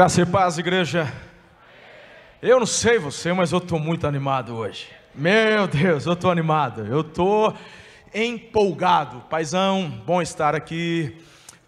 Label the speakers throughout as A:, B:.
A: Graça e paz, igreja. Eu não sei você, mas eu estou muito animado hoje. Meu Deus, eu estou animado. Eu estou empolgado. Paizão, bom estar aqui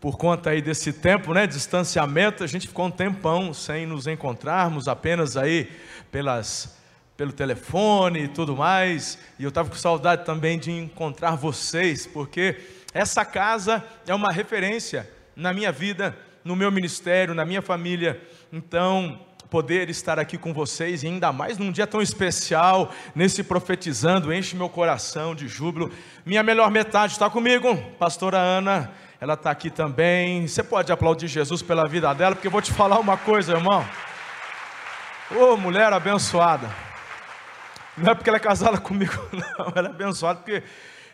A: por conta aí desse tempo, né? Distanciamento. A gente ficou um tempão sem nos encontrarmos, apenas aí pelas pelo telefone e tudo mais. E eu estava com saudade também de encontrar vocês, porque essa casa é uma referência na minha vida no meu ministério, na minha família. Então, poder estar aqui com vocês, e ainda mais num dia tão especial, nesse profetizando, enche meu coração de júbilo. Minha melhor metade está comigo, pastora Ana, ela está aqui também. Você pode aplaudir Jesus pela vida dela, porque eu vou te falar uma coisa, irmão. Ô, oh, mulher abençoada. Não é porque ela é casada comigo, não, ela é abençoada, porque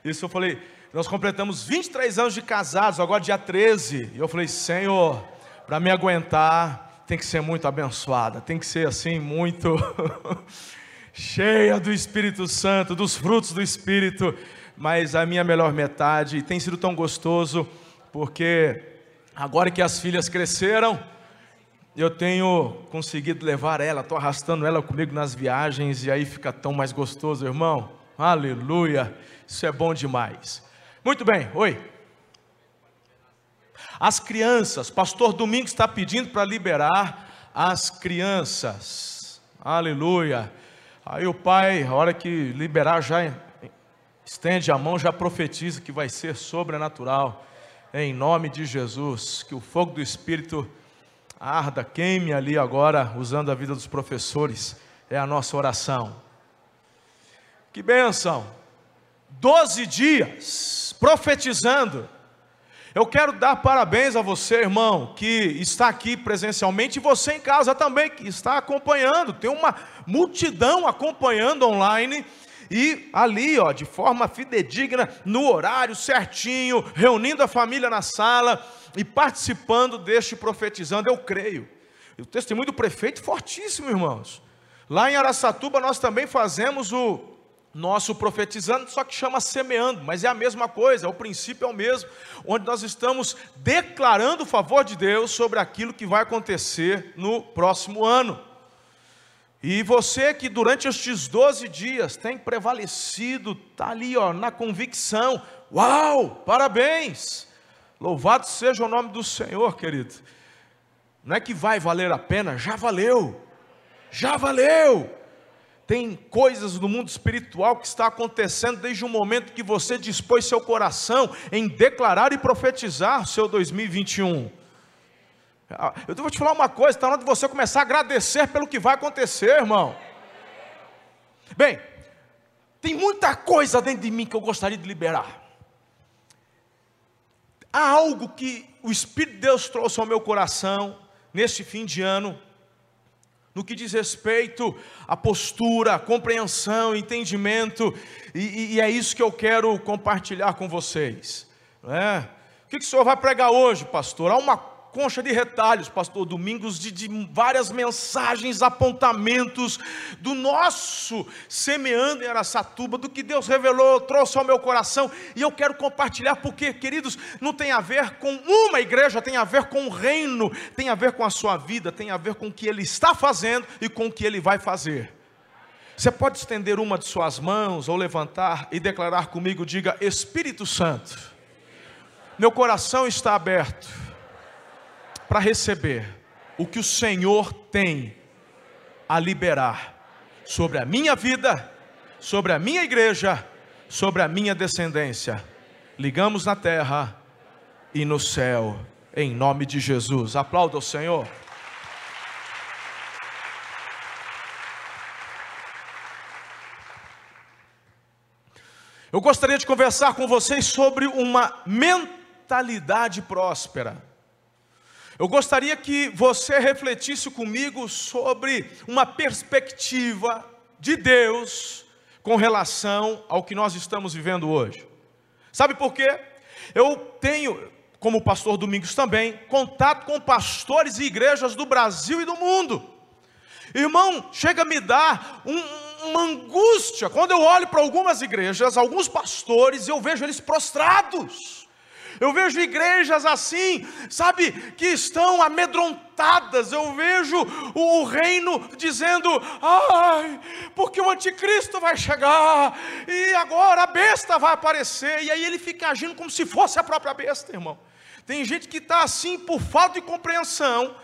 A: isso eu falei, nós completamos 23 anos de casados, agora dia 13. E eu falei, Senhor, para me aguentar, tem que ser muito abençoada, tem que ser assim, muito cheia do Espírito Santo, dos frutos do Espírito. Mas a minha melhor metade tem sido tão gostoso, porque agora que as filhas cresceram, eu tenho conseguido levar ela, estou arrastando ela comigo nas viagens, e aí fica tão mais gostoso, irmão. Aleluia, isso é bom demais. Muito bem, oi. As crianças, pastor Domingos está pedindo para liberar as crianças. Aleluia. Aí o pai, a hora que liberar, já estende a mão, já profetiza que vai ser sobrenatural. Em nome de Jesus, que o fogo do Espírito arda, queime ali agora, usando a vida dos professores. É a nossa oração. Que bênção! Doze dias profetizando. Eu quero dar parabéns a você, irmão, que está aqui presencialmente, e você em casa também, que está acompanhando. Tem uma multidão acompanhando online e ali, ó, de forma fidedigna, no horário certinho, reunindo a família na sala e participando deste profetizando. Eu creio. O testemunho do prefeito fortíssimo, irmãos. Lá em Araçatuba nós também fazemos o nosso profetizando, só que chama semeando, mas é a mesma coisa, o princípio é o mesmo, onde nós estamos declarando o favor de Deus sobre aquilo que vai acontecer no próximo ano. E você que durante estes 12 dias tem prevalecido, está ali ó, na convicção, uau, parabéns, louvado seja o nome do Senhor, querido. Não é que vai valer a pena, já valeu, já valeu. Tem coisas no mundo espiritual que está acontecendo desde o momento que você dispôs seu coração em declarar e profetizar seu 2021. Ah, eu vou te falar uma coisa, está na hora de você começar a agradecer pelo que vai acontecer, irmão. Bem, tem muita coisa dentro de mim que eu gostaria de liberar. Há algo que o Espírito de Deus trouxe ao meu coração neste fim de ano no que diz respeito à postura, à compreensão, entendimento, e, e, é isso que eu quero compartilhar com vocês. É? O que, que o senhor vai pregar hoje, pastor? Há uma concha de retalhos, pastor Domingos, de, de, várias mensagens, apontamentos do nosso semeando em Araçatuba, do que Deus revelou, trouxe ao meu coração, e eu quero compartilhar, porque, queridos, não tem a ver com uma igreja, tem a ver com o reino, tem a ver com a sua vida, tem a ver com o que Ele está fazendo e com o que Ele vai fazer. Você pode estender uma de suas mãos ou levantar e declarar comigo, diga, Espírito Santo, meu coração está aberto para receber o que o Senhor tem a liberar sobre a minha vida, sobre a minha igreja, sobre a minha descendência. Ligamos na terra e no céu, em nome de Jesus. Aplauda o Senhor. Eu gostaria de conversar com vocês sobre uma mentalidade próspera. Eu gostaria que você refletisse comigo sobre uma perspectiva de Deus com relação ao que nós estamos vivendo hoje. Sabe por quê? Eu tenho, como pastor Domingos também, contato com pastores e igrejas do Brasil e do mundo. Irmão, chega a me dar um, uma angústia quando eu olho para algumas igrejas, alguns pastores, e eu vejo eles prostrados Eu vejo igrejas assim, sabe, que estão amedrontadas. Eu vejo o, o reino dizendo: ai, porque o anticristo vai chegar, e agora a besta vai aparecer. E aí ele fica agindo como se fosse a própria besta, irmão. Tem gente que está assim por falta de compreensão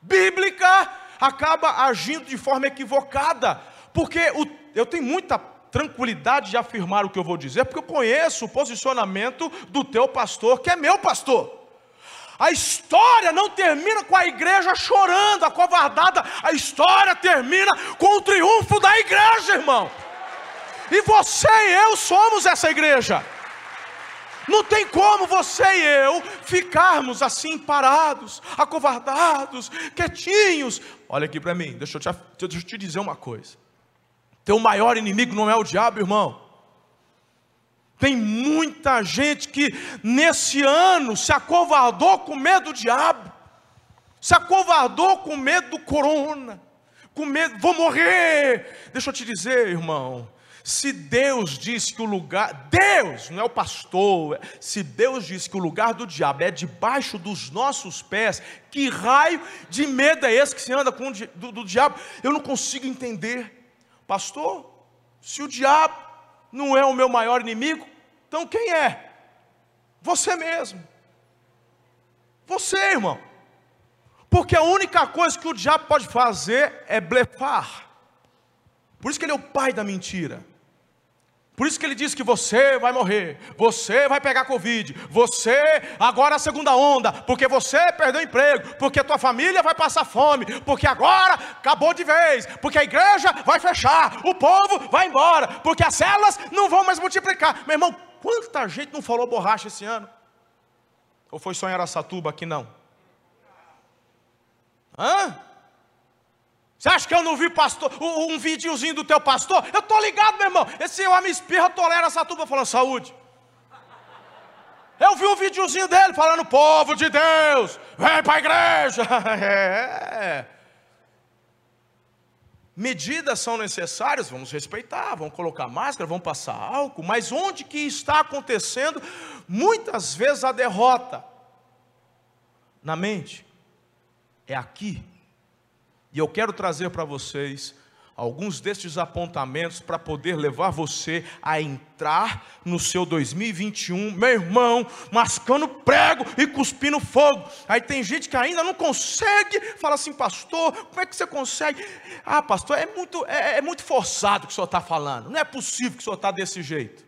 A: bíblica, acaba agindo de forma equivocada, porque o, eu tenho muita tranquilidade de afirmar o que eu vou dizer, porque eu conheço o posicionamento do teu pastor, que é meu pastor. A história não termina com a igreja chorando, acovardada, a história termina com o triunfo da igreja, irmão. E você e eu somos essa igreja. Não tem como você e eu ficarmos assim parados, acovardados, quietinhos. Olha aqui para mim, deixa eu, te, deixa eu te dizer uma coisa. Teu maior inimigo não é o diabo, irmão. Tem muita gente que nesse ano se acovardou com medo do diabo, se acovardou com medo do corona, com medo, vou morrer. Deixa eu te dizer, irmão, se Deus diz que o lugar, Deus, não é o pastor, se Deus diz que o lugar do diabo é debaixo dos nossos pés, que raio de medo é esse que se anda com o, do, do diabo? Eu não consigo entender. Pastor, se o diabo não é o meu maior inimigo, então quem é? Você mesmo. Você, irmão. Porque a única coisa que o diabo pode fazer é blefar. Por isso que ele é o pai da mentira. Por isso que ele diz que você vai morrer, você vai pegar Covid, você agora a segunda onda, porque você perdeu emprego, porque a tua família vai passar fome, porque agora acabou de vez, porque a igreja vai fechar, o povo vai embora, porque as células não vão mais multiplicar. Meu irmão, quanta gente não falou borracha esse ano? Ou foi só em Aracatuba aqui não? Hã? Você acha que eu não vi pastor, um videozinho do teu pastor? Eu estou ligado, meu irmão. Esse homem espirra, tolera essa tuba falando saúde. Eu vi um videozinho dele falando, povo de Deus, vem para a igreja. É. Medidas são necessárias, vamos respeitar, vamos colocar máscara, vamos passar álcool, mas onde que está acontecendo muitas vezes a derrota? Na mente. É aqui e eu quero trazer para vocês alguns destes apontamentos para poder levar você a entrar no seu 2021, meu irmão, mascando prego e cuspindo fogo. Aí tem gente que ainda não consegue, fala assim, pastor, como é que você consegue? Ah, pastor, é muito, é, é muito forçado o que o senhor está falando, não é possível que o senhor está desse jeito.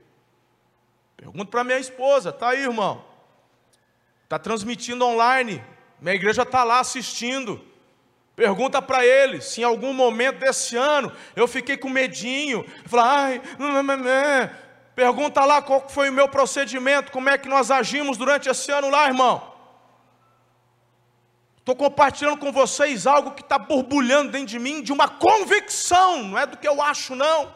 A: Pergunto para minha esposa, tá aí, irmão, está transmitindo online, minha igreja está lá assistindo. Pergunta para ele se em algum momento desse ano eu fiquei com medinho. Ai, não, não, não. Pergunta lá qual foi o meu procedimento, como é que nós agimos durante esse ano lá, irmão. Estou compartilhando com vocês algo que está borbulhando dentro de mim, de uma convicção, não é do que eu acho, não.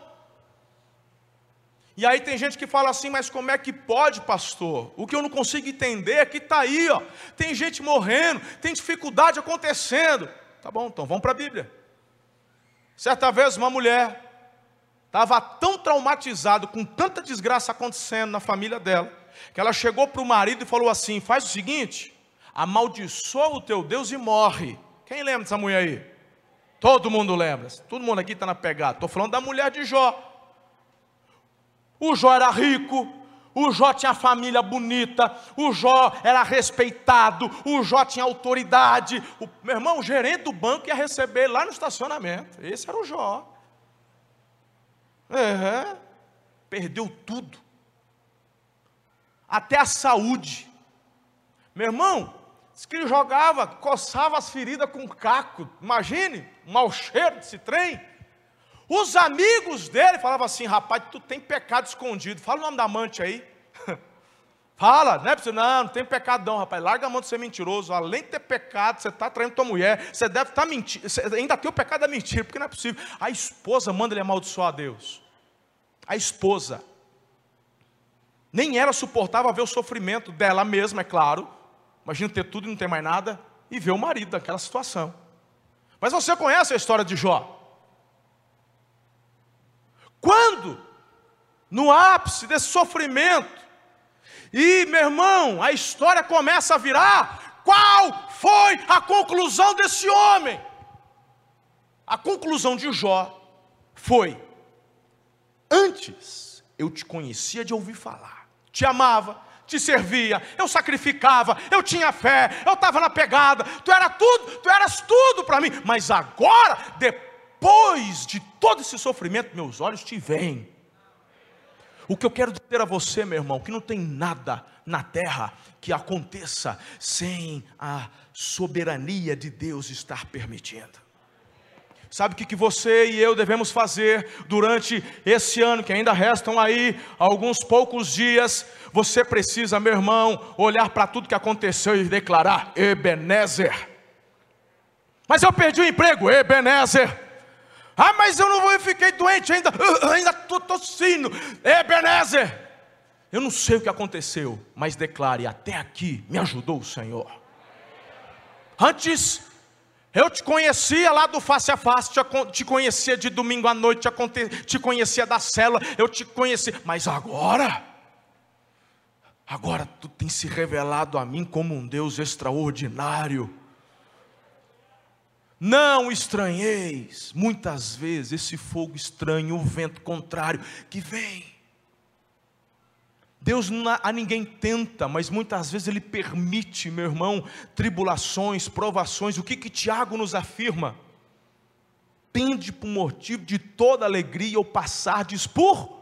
A: E aí tem gente que fala assim, mas como é que pode, pastor? O que eu não consigo entender é que está aí, ó. Tem gente morrendo, tem dificuldade acontecendo. Tá bom, então vamos para a Bíblia. Certa vez uma mulher estava tão traumatizada com tanta desgraça acontecendo na família dela, que ela chegou para o marido e falou assim: faz o seguinte, amaldiçoa o teu Deus e morre. Quem lembra dessa mulher aí? Todo mundo lembra. Todo mundo aqui está na pegada. Estou falando da mulher de Jó. O Jó era rico, o Jó tinha família bonita, o Jó era respeitado, o Jó tinha autoridade. O, meu irmão, o gerente do banco ia receber lá no estacionamento. Esse era o Jó. É, perdeu tudo, até a saúde. Meu irmão, disse que ele jogava, coçava as feridas com caco. Imagine, um mau cheiro desse trem. Os amigos dele falavam assim: rapaz, tu tem pecado escondido. Fala o nome da amante aí. Fala, não é não, não tem pecado não, rapaz. Larga a mão de ser mentiroso. Além de ter pecado, você está traindo tua mulher, você deve estar tá mentindo, ainda tem o pecado da mentira, porque não é possível. A esposa manda ele amaldiçoar a Deus. A esposa. Nem ela suportava ver o sofrimento dela mesma, é claro. Imagina ter tudo e não ter mais nada, e ver o marido naquela situação. Mas você conhece a história de Jó? Quando, no ápice desse sofrimento, E, meu irmão, a história começa a virar. Qual foi a conclusão desse homem? A conclusão de Jó foi: Antes eu te conhecia de ouvir falar, te amava, te servia, eu sacrificava, eu tinha fé, eu estava na pegada, tu era tudo, tu eras tudo para mim, mas agora, depois de todo esse sofrimento, meus olhos te veem. O que eu quero dizer a você, meu irmão, que não tem nada na terra que aconteça sem a soberania de Deus estar permitindo. Sabe o que, que você e eu devemos fazer durante esse ano, que ainda restam aí alguns poucos dias? Você precisa, meu irmão, olhar para tudo que aconteceu e declarar: Ebenezer. Mas eu perdi o emprego, Ebenezer. Ah, mas eu não vou, eu fiquei doente ainda, ainda estou tossindo, Ebenezer. Eu não sei o que aconteceu, mas declare: até aqui me ajudou o Senhor. Antes eu te conhecia lá do face a face, te conhecia de domingo à noite, te conhecia da cela, eu te conhecia, mas agora, agora tu tem se revelado a mim como um Deus extraordinário. Não estranheis, muitas vezes, esse fogo estranho, o vento contrário que vem Deus a ninguém tenta, mas muitas vezes Ele permite, meu irmão, tribulações, provações. O que que Tiago nos afirma? Tende por motivo de toda alegria ou passardes por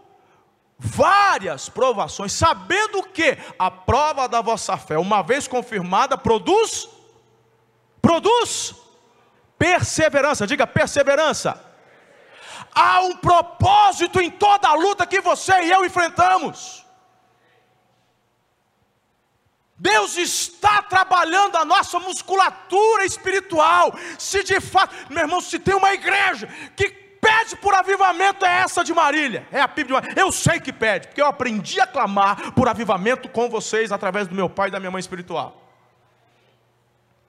A: várias provações, sabendo que a prova da vossa fé, uma vez confirmada, produz, produz perseverança. Diga perseverança. Há um propósito em toda a luta que você e eu enfrentamos. Deus está trabalhando a nossa musculatura espiritual. Se de fato, meu irmão, se tem uma igreja que pede por avivamento, é essa de Marília. É a Bíblia de Marília. Eu sei que pede, porque eu aprendi a clamar por avivamento com vocês através do meu pai e da minha mãe espiritual.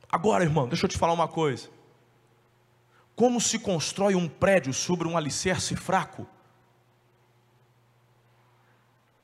A: Agora, irmão, deixa eu te falar uma coisa. Como se constrói um prédio sobre um alicerce fraco?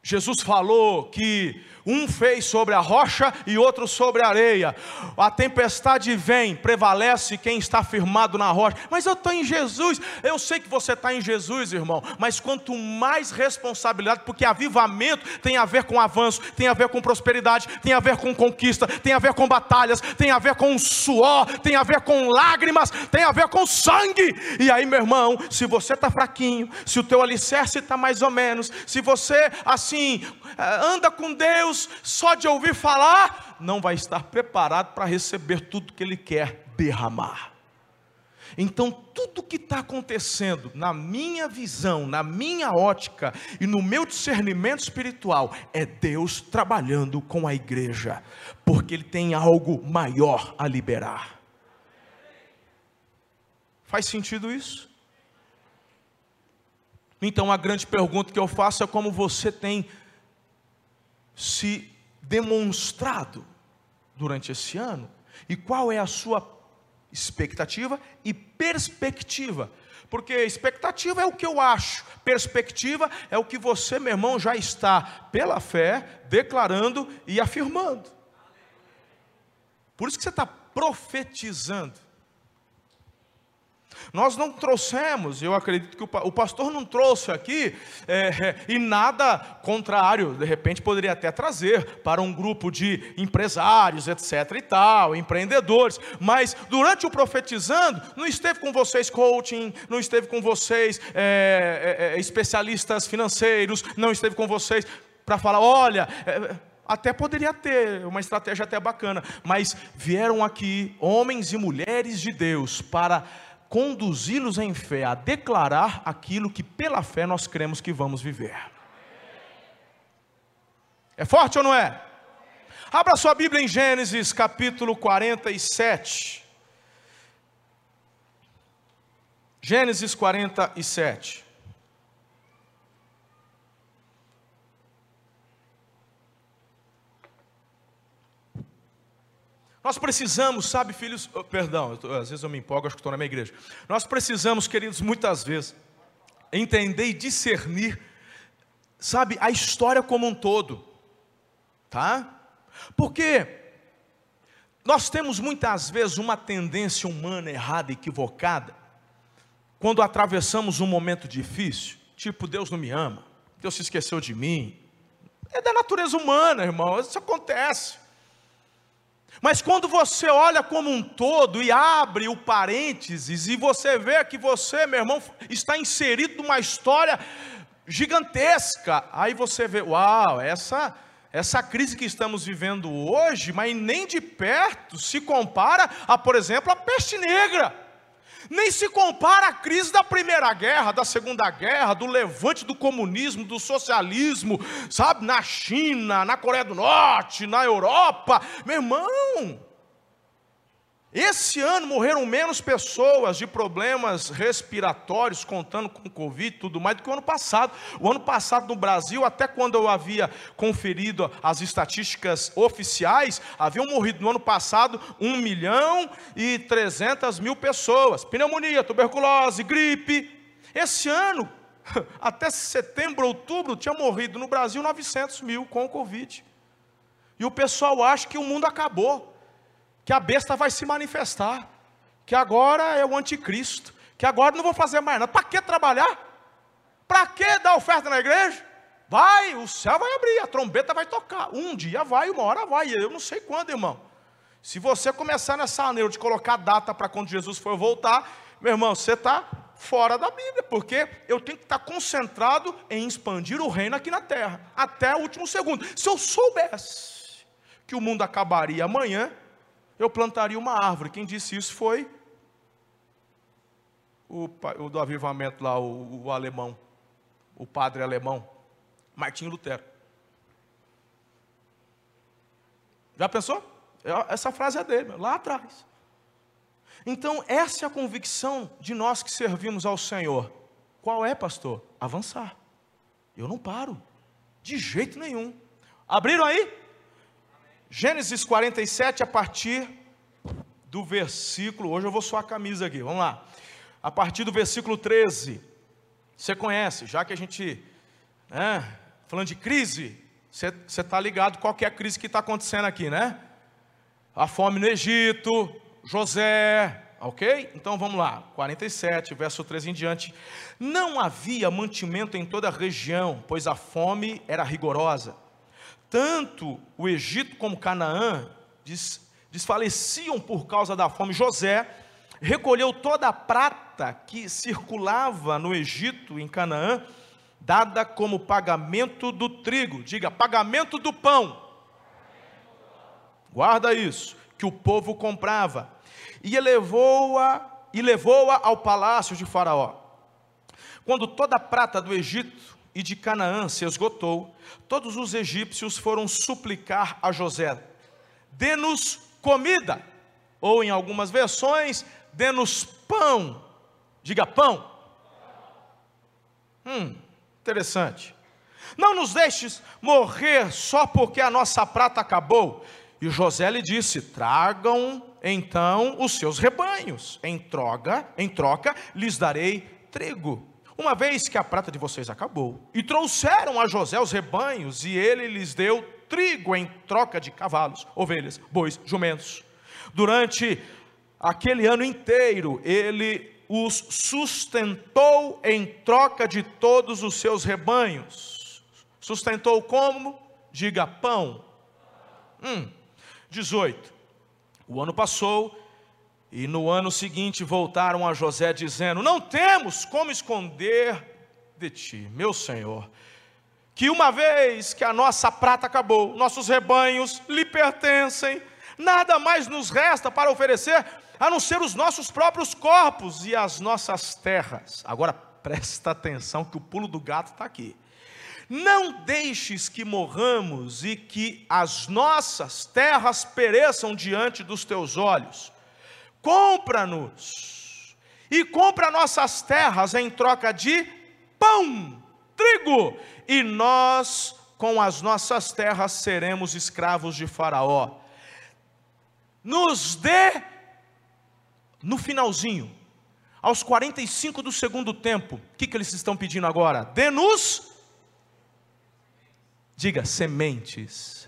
A: Jesus falou que um fez sobre a rocha e outro sobre a areia. A tempestade vem, prevalece quem está firmado na rocha. Mas eu estou em Jesus. Eu sei que você está em Jesus, irmão. Mas quanto mais responsabilidade, porque avivamento tem a ver com avanço, tem a ver com prosperidade, tem a ver com conquista, tem a ver com batalhas, tem a ver com suor, tem a ver com lágrimas, tem a ver com sangue. E aí, meu irmão, se você está fraquinho, se o teu alicerce está mais ou menos, se você assim eh, anda com Deus, só de ouvir falar, não vai estar preparado para receber tudo que Ele quer derramar. Então, tudo que está acontecendo, na minha visão, na minha ótica e no meu discernimento espiritual, é Deus trabalhando com a igreja, porque Ele tem algo maior a liberar. Faz sentido isso? Então, a grande pergunta que eu faço é como você tem se demonstrado durante esse ano? E qual é a sua expectativa e perspectiva? Porque expectativa é o que eu acho, perspectiva é o que você, meu irmão, já está, pela fé, declarando e afirmando. Por isso que você está profetizando. Nós não trouxemos, eu acredito que o pastor não trouxe aqui, é, é, e nada contrário, de repente poderia até trazer para um grupo de empresários, etc. e tal, empreendedores, mas durante o profetizando, não esteve com vocês coaching, não esteve com vocês é, é, é especialistas financeiros, não esteve com vocês para falar: olha. É, até poderia ter uma estratégia até bacana, mas vieram aqui homens e mulheres de Deus para conduzi-los em fé a declarar aquilo que pela fé nós cremos que vamos viver. É forte ou não é? Abra sua Bíblia em Gênesis capítulo 47. Gênesis 47. Nós precisamos, sabe, filhos, oh, perdão, tô, às vezes eu me empolgo, acho que estou na minha igreja. Nós precisamos, queridos, muitas vezes, entender e discernir, sabe, a história como um todo. tá? Porque nós temos muitas vezes uma tendência humana errada, equivocada, quando atravessamos um momento difícil, tipo, Deus não me ama, Deus se esqueceu de mim. É da natureza humana, irmão, isso acontece. Mas quando você olha como um todo e abre o parênteses e você vê que você, meu irmão, está inserido numa história gigantesca, aí você vê, uau, essa essa crise que estamos vivendo hoje, mas nem de perto se compara a, por exemplo, a peste negra. Nem se compara à crise da Primeira Guerra, da Segunda Guerra, do levante do comunismo, do socialismo, sabe, na China, na Coreia do Norte, na Europa. Meu irmão, esse ano morreram menos pessoas de problemas respiratórios, contando com Covid e tudo mais, do que o ano passado. O ano passado no Brasil, até quando eu havia conferido as estatísticas oficiais, haviam morrido no ano passado 1 milhão e 300 mil pessoas. Pneumonia, tuberculose, gripe. Esse ano, até setembro, outubro, tinha morrido no Brasil 900 mil com o Covid. E o pessoal acha que o mundo acabou que a besta vai se manifestar, que agora é o anticristo, que agora não vou fazer mais nada. Para que trabalhar? Para que dar oferta na igreja? Vai, o céu vai abrir, a trombeta vai tocar. Um dia vai, uma hora vai, eu não sei quando, irmão. Se você começar nessa maneira de colocar data para quando Jesus for voltar, meu irmão, você está fora da Bíblia, porque eu tenho que estar concentrado em expandir o reino aqui na terra, até o último segundo. Se eu soubesse que o mundo acabaria amanhã, eu plantaria uma árvore. Quem disse isso foi o, o do avivamento lá, o, o alemão, o padre alemão, Martinho Lutero. Já pensou? Essa frase é dele, lá atrás. Então, essa é a convicção de nós que servimos ao Senhor. Qual é, pastor? Avançar. Eu não paro, de jeito nenhum. Abriram aí? Gênesis 47, a partir do versículo. Hoje eu vou suar a camisa aqui, vamos lá. A partir do versículo 13. Você conhece, já que a gente. Né, falando de crise, você está ligado qual é a crise que está acontecendo aqui, né? A fome no Egito, José, ok? Então vamos lá, 47, verso 13 em diante. Não havia mantimento em toda a região, pois a fome era rigorosa tanto o Egito como Canaã des, desfaleciam por causa da fome. José recolheu toda a prata que circulava no Egito, em Canaã, dada como pagamento do trigo. Diga, pagamento do pão. Guarda isso, que o povo comprava. E levou-a e levou-a ao palácio de Faraó. Quando toda a prata do Egito e de Canaã se esgotou, todos os egípcios foram suplicar a José: dê-nos comida, ou em algumas versões, dê-nos pão. Diga pão. Hum, interessante. Não nos deixes morrer só porque a nossa prata acabou. E José lhe disse: tragam então os seus rebanhos, em troca, em troca lhes darei trigo. Uma vez que a prata de vocês acabou, e trouxeram a José os rebanhos, e ele lhes deu trigo em troca de cavalos, ovelhas, bois, jumentos. Durante aquele ano inteiro, ele os sustentou em troca de todos os seus rebanhos. Sustentou como? Diga pão. Hum. 18. O ano passou e no ano seguinte voltaram a José dizendo: Não temos como esconder de ti, meu Senhor, que uma vez que a nossa prata acabou, nossos rebanhos lhe pertencem, nada mais nos resta para oferecer a não ser os nossos próprios corpos e as nossas terras. Agora presta atenção que o pulo do gato está aqui. Não deixes que morramos e que as nossas terras pereçam diante dos teus olhos compra-nos e compra nossas terras em troca de pão, trigo, e nós com as nossas terras seremos escravos de Faraó. Nos dê no finalzinho, aos 45 do segundo tempo, o que, que eles estão pedindo agora? Dê-nos, diga, sementes.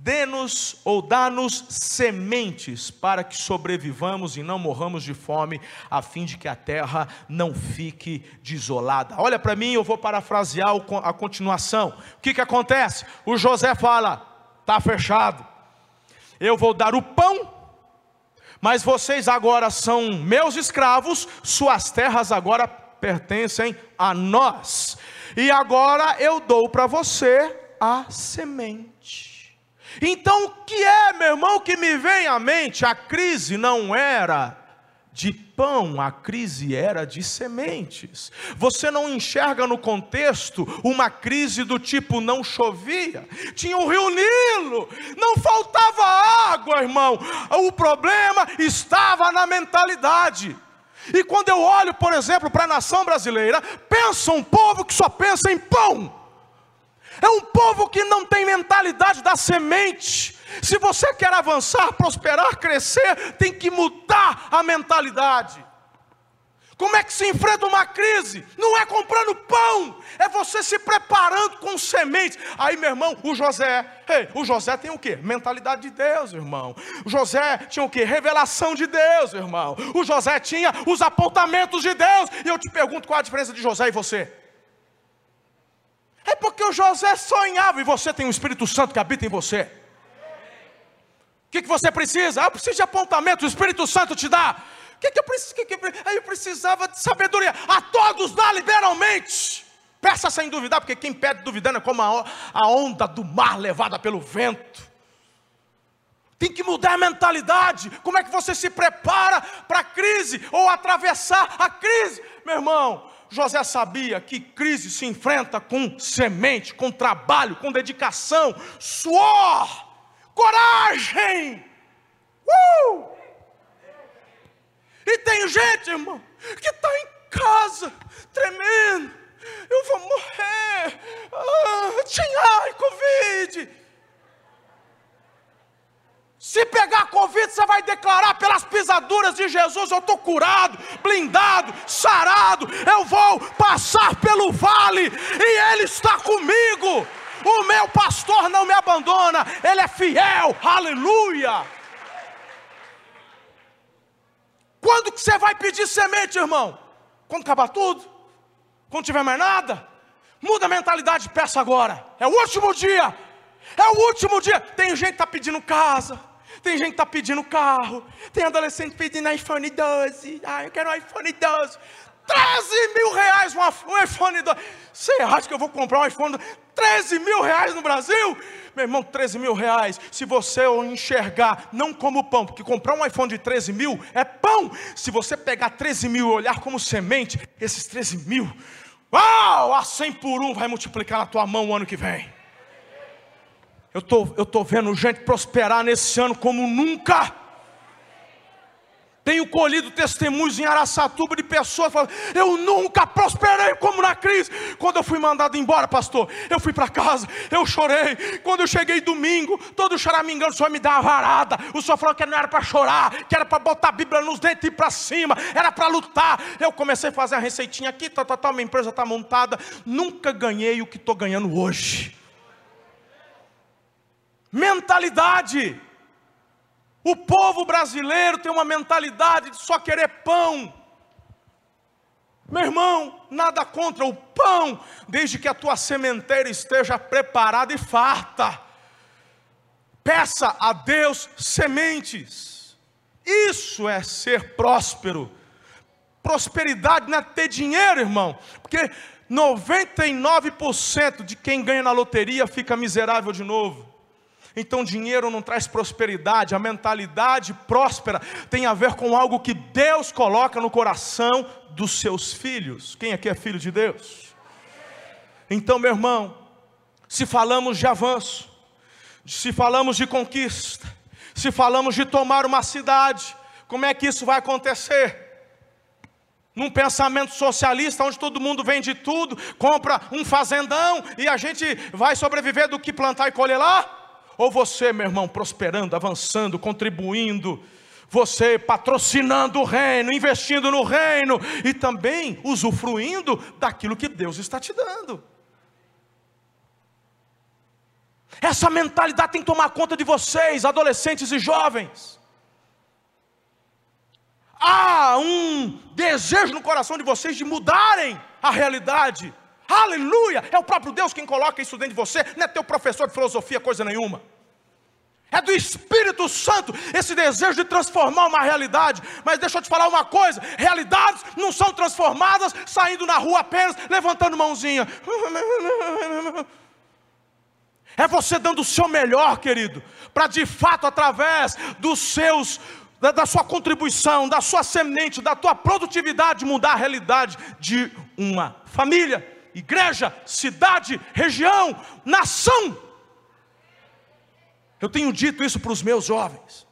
A: Dê-nos ou dá-nos sementes para que sobrevivamos e não morramos de fome, a fim de que a terra não fique desolada. Olha para mim, eu vou parafrasear a continuação. O que, que acontece? O José fala: está fechado, eu vou dar o pão, mas vocês agora são meus escravos, suas terras agora pertencem a nós, e agora eu dou para você a semente. Então, o que é, meu irmão, que me vem à mente? A crise não era de pão, a crise era de sementes. Você não enxerga no contexto uma crise do tipo não chovia, tinha o rio Nilo, não faltava água, irmão. O problema estava na mentalidade. E quando eu olho, por exemplo, para a nação brasileira, pensa um povo que só pensa em pão. É um povo que não tem mentalidade da semente. Se você quer avançar, prosperar, crescer, tem que mudar a mentalidade. Como é que se enfrenta uma crise? Não é comprando pão, é você se preparando com sementes. Aí, meu irmão, o José, hey, o José tem o que? Mentalidade de Deus, irmão. O José tinha o que? Revelação de Deus, irmão. O José tinha os apontamentos de Deus. E eu te pergunto qual a diferença de José e você? É porque o José sonhava e você tem o Espírito Santo que habita em você. O que, que você precisa? Ah, eu preciso de apontamento, o Espírito Santo te dá. O que, que eu preciso? Que que eu, aí eu precisava de sabedoria. A todos dá liberalmente. Peça sem duvidar, porque quem pede duvidando é como a, a onda do mar levada pelo vento. Tem que mudar a mentalidade. Como é que você se prepara para a crise ou atravessar a crise? Meu irmão, José sabia que crise se enfrenta com semente, com trabalho, com dedicação, suor, coragem. Uh! E tem gente, irmão, que está em casa, tremendo. Eu vou morrer. Ah, tinha ai, Covid. Se pegar Covid, você vai declarar pelas pisaduras de Jesus: Eu estou curado, blindado, sarado. Eu vou passar pelo vale e Ele está comigo. O meu pastor não me abandona, Ele é fiel, aleluia. Quando que você vai pedir semente, irmão? Quando acabar tudo? Quando tiver mais nada? Muda a mentalidade, peça agora. É o último dia. É o último dia. Tem gente que está pedindo casa. Tem gente que está pedindo carro. Tem adolescente pedindo iPhone 12. Ah, eu quero um iPhone 12. 13 mil reais um iPhone 12. Você acha que eu vou comprar um iPhone 12? 13 mil reais no Brasil? Meu irmão, 13 mil reais. Se você enxergar não como pão, porque comprar um iPhone de 13 mil é pão. Se você pegar 13 mil e olhar como semente, esses 13 mil, uau, a 100 por um vai multiplicar na tua mão o ano que vem. Eu tô, estou tô vendo gente prosperar nesse ano como nunca. Tenho colhido testemunhos em Araçatuba de pessoas falando: Eu nunca prosperei como na crise. Quando eu fui mandado embora, pastor, eu fui para casa, eu chorei. Quando eu cheguei domingo, todo choramingando, o senhor me dá uma varada. O senhor falou que não era para chorar, que era para botar a Bíblia nos dentes e ir para cima, era para lutar. Eu comecei a fazer a receitinha aqui, tá, tá, tá, minha empresa está montada. Nunca ganhei o que estou ganhando hoje mentalidade. O povo brasileiro tem uma mentalidade de só querer pão. Meu irmão, nada contra o pão, desde que a tua sementeira esteja preparada e farta. Peça a Deus sementes. Isso é ser próspero. Prosperidade não é ter dinheiro, irmão, porque 99% de quem ganha na loteria fica miserável de novo. Então, dinheiro não traz prosperidade, a mentalidade próspera tem a ver com algo que Deus coloca no coração dos seus filhos. Quem aqui é filho de Deus? Então, meu irmão, se falamos de avanço, se falamos de conquista, se falamos de tomar uma cidade, como é que isso vai acontecer? num pensamento socialista, onde todo mundo vende tudo, compra um fazendão e a gente vai sobreviver do que plantar e colher lá? Ou você, meu irmão, prosperando, avançando, contribuindo, você patrocinando o reino, investindo no reino e também usufruindo daquilo que Deus está te dando. Essa mentalidade tem que tomar conta de vocês, adolescentes e jovens. Há um desejo no coração de vocês de mudarem a realidade. Aleluia! É o próprio Deus quem coloca isso dentro de você, não é teu professor de filosofia, coisa nenhuma. É do Espírito Santo esse desejo de transformar uma realidade. Mas deixa eu te falar uma coisa: realidades não são transformadas saindo na rua apenas, levantando mãozinha. É você dando o seu melhor, querido, para de fato, através dos seus, da, da sua contribuição, da sua semente, da tua produtividade, mudar a realidade de uma família, igreja, cidade, região, nação. Eu tenho dito isso para os meus jovens.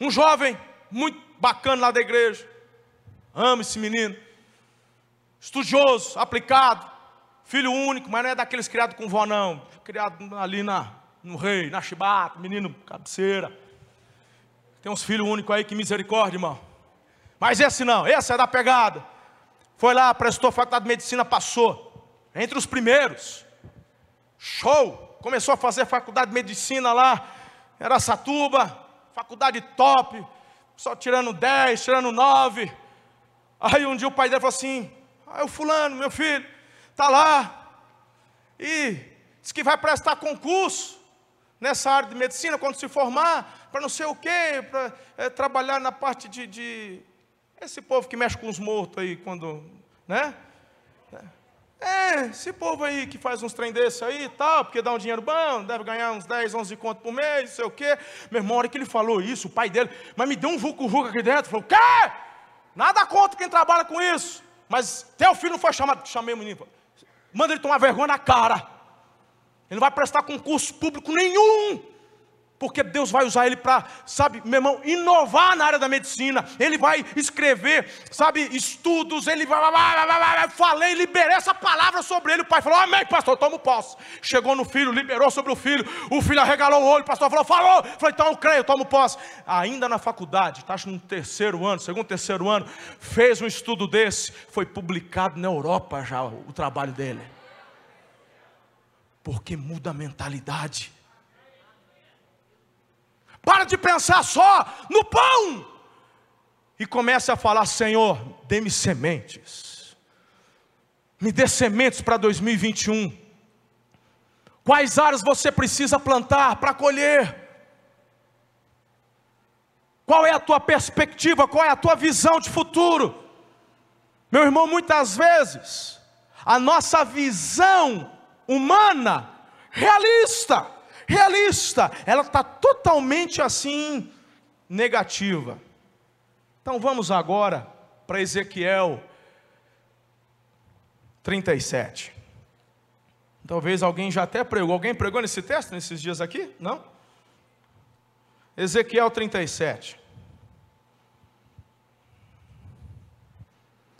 A: Um jovem muito bacana lá da igreja. Amo esse menino. Estudioso, aplicado. Filho único, mas não é daqueles criados com vó, não. Criado ali na, no rei, na chibata, menino cabeceira. Tem uns filhos únicos aí, que misericórdia, irmão. Mas esse não, esse é da pegada. Foi lá, prestou faculdade de medicina, passou. Entre os primeiros. Show! começou a fazer faculdade de medicina lá, era Satuba, faculdade top, só tirando 10, tirando 9. Aí um dia o pai dele falou assim: aí o fulano, meu filho, está lá, e disse que vai prestar concurso nessa área de medicina quando se formar, para não sei o quê, para é, trabalhar na parte de, de, Esse povo que mexe com os mortos aí, quando. Né? É, esse povo aí que faz uns trem desse aí e tal, porque dá um dinheiro bom, deve ganhar uns 10, 11 conto por mês, não sei o quê. Meu irmão, a hora que ele falou isso, o pai dele, mas me deu um vucu-vucu aqui dentro, falou, quê? Nada contra quem trabalha com isso. Mas teu filho não foi chamado, chamei o menino, manda ele tomar vergonha na cara. Ele não vai prestar concurso público nenhum. Porque Deus vai usar ele para, sabe, meu irmão, inovar na área da medicina. Ele vai escrever, sabe, estudos. Ele vai, falei, liberei essa palavra sobre ele. O pai falou: Amém, pastor, toma posse. Chegou no filho, liberou sobre o filho. O filho arregalou o olho. O pastor falou: Falou. Falei: Então eu creio, tomo posse. Ainda na faculdade, está no terceiro ano, segundo, terceiro ano, fez um estudo desse. Foi publicado na Europa já o trabalho dele. Porque muda a mentalidade. Para de pensar só no pão. E comece a falar: Senhor, dê-me sementes. Me dê sementes para 2021. Quais áreas você precisa plantar para colher? Qual é a tua perspectiva? Qual é a tua visão de futuro? Meu irmão, muitas vezes, a nossa visão humana, realista, realista, ela está totalmente assim negativa. Então vamos agora para Ezequiel 37. Talvez alguém já até pregou. Alguém pregou nesse texto nesses dias aqui? Não? Ezequiel 37.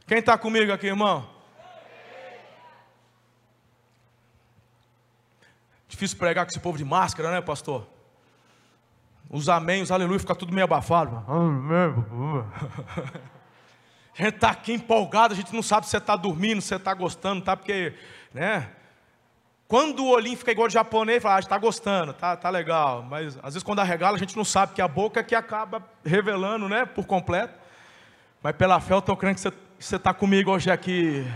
A: Quem está comigo aqui, irmão? Difícil pregar com esse povo de máscara, né, pastor? Os amém, os aleluia, fica tudo meio abafado. A gente está aqui empolgado, a gente não sabe se você está dormindo, se você está gostando, tá? Porque, né? Quando o olhinho fica igual de japonês, fala, ah, está gostando, tá, tá legal. Mas às vezes quando arregala, a gente não sabe que a boca que acaba revelando, né? Por completo. Mas pela fé eu estou crendo que você está comigo hoje aqui.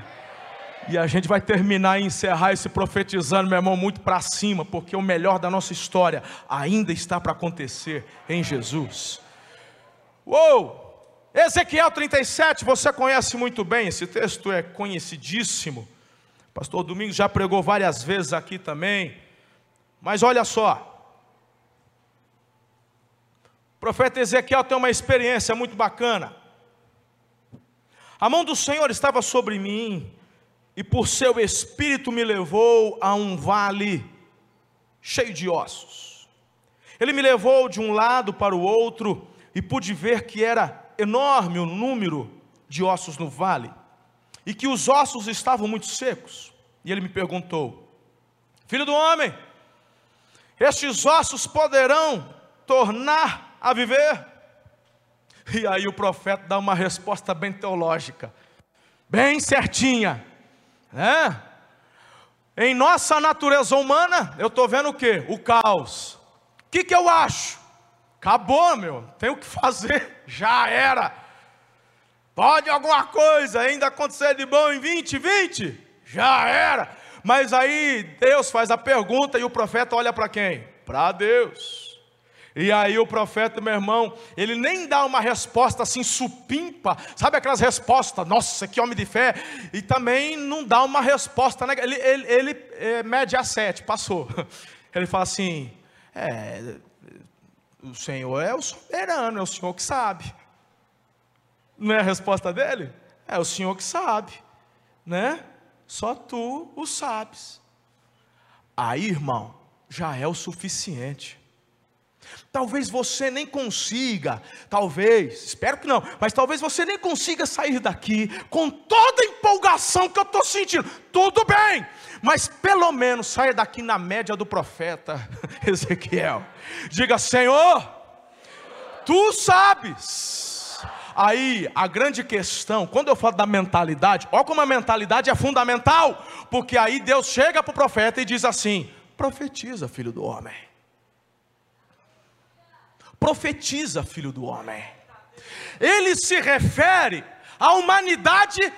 A: E a gente vai terminar e encerrar esse profetizando, meu irmão, muito para cima, porque o melhor da nossa história ainda está para acontecer em Jesus. Uou! Ezequiel 37, você conhece muito bem, esse texto é conhecidíssimo. Pastor Domingos já pregou várias vezes aqui também. Mas olha só. O profeta Ezequiel tem uma experiência muito bacana. A mão do Senhor estava sobre mim e por seu espírito me levou a um vale cheio de ossos. Ele me levou de um lado para o outro e pude ver que era enorme o número de ossos no vale e que os ossos estavam muito secos. E ele me perguntou: Filho do homem, estes ossos poderão tornar a viver? E aí o profeta dá uma resposta bem teológica, bem certinha. Né? Em nossa natureza humana, eu estou vendo o que? O caos. O que, que eu acho? Acabou, meu. Tem o que fazer. Já era. Pode alguma coisa ainda acontecer de bom em 2020? Já era. Mas aí Deus faz a pergunta e o profeta olha para quem? Para Deus. E aí o profeta, meu irmão, ele nem dá uma resposta assim supimpa, sabe aquelas respostas, nossa, que homem de fé, e também não dá uma resposta, né? ele, ele, ele é, mede a sete, passou. Ele fala assim, é, o Senhor é o soberano, é o Senhor que sabe. Não é a resposta dele? É o Senhor que sabe, né? Só tu o sabes. Aí, irmão, já é o suficiente. Talvez você nem consiga, talvez, espero que não, mas talvez você nem consiga sair daqui com toda a empolgação que eu estou sentindo. Tudo bem, mas pelo menos saia daqui na média do profeta Ezequiel. Diga, Senhor, tu sabes. Aí a grande questão, quando eu falo da mentalidade, olha como a mentalidade é fundamental, porque aí Deus chega para o profeta e diz assim: profetiza, filho do homem profetiza, filho do homem. Ele se refere à humanidade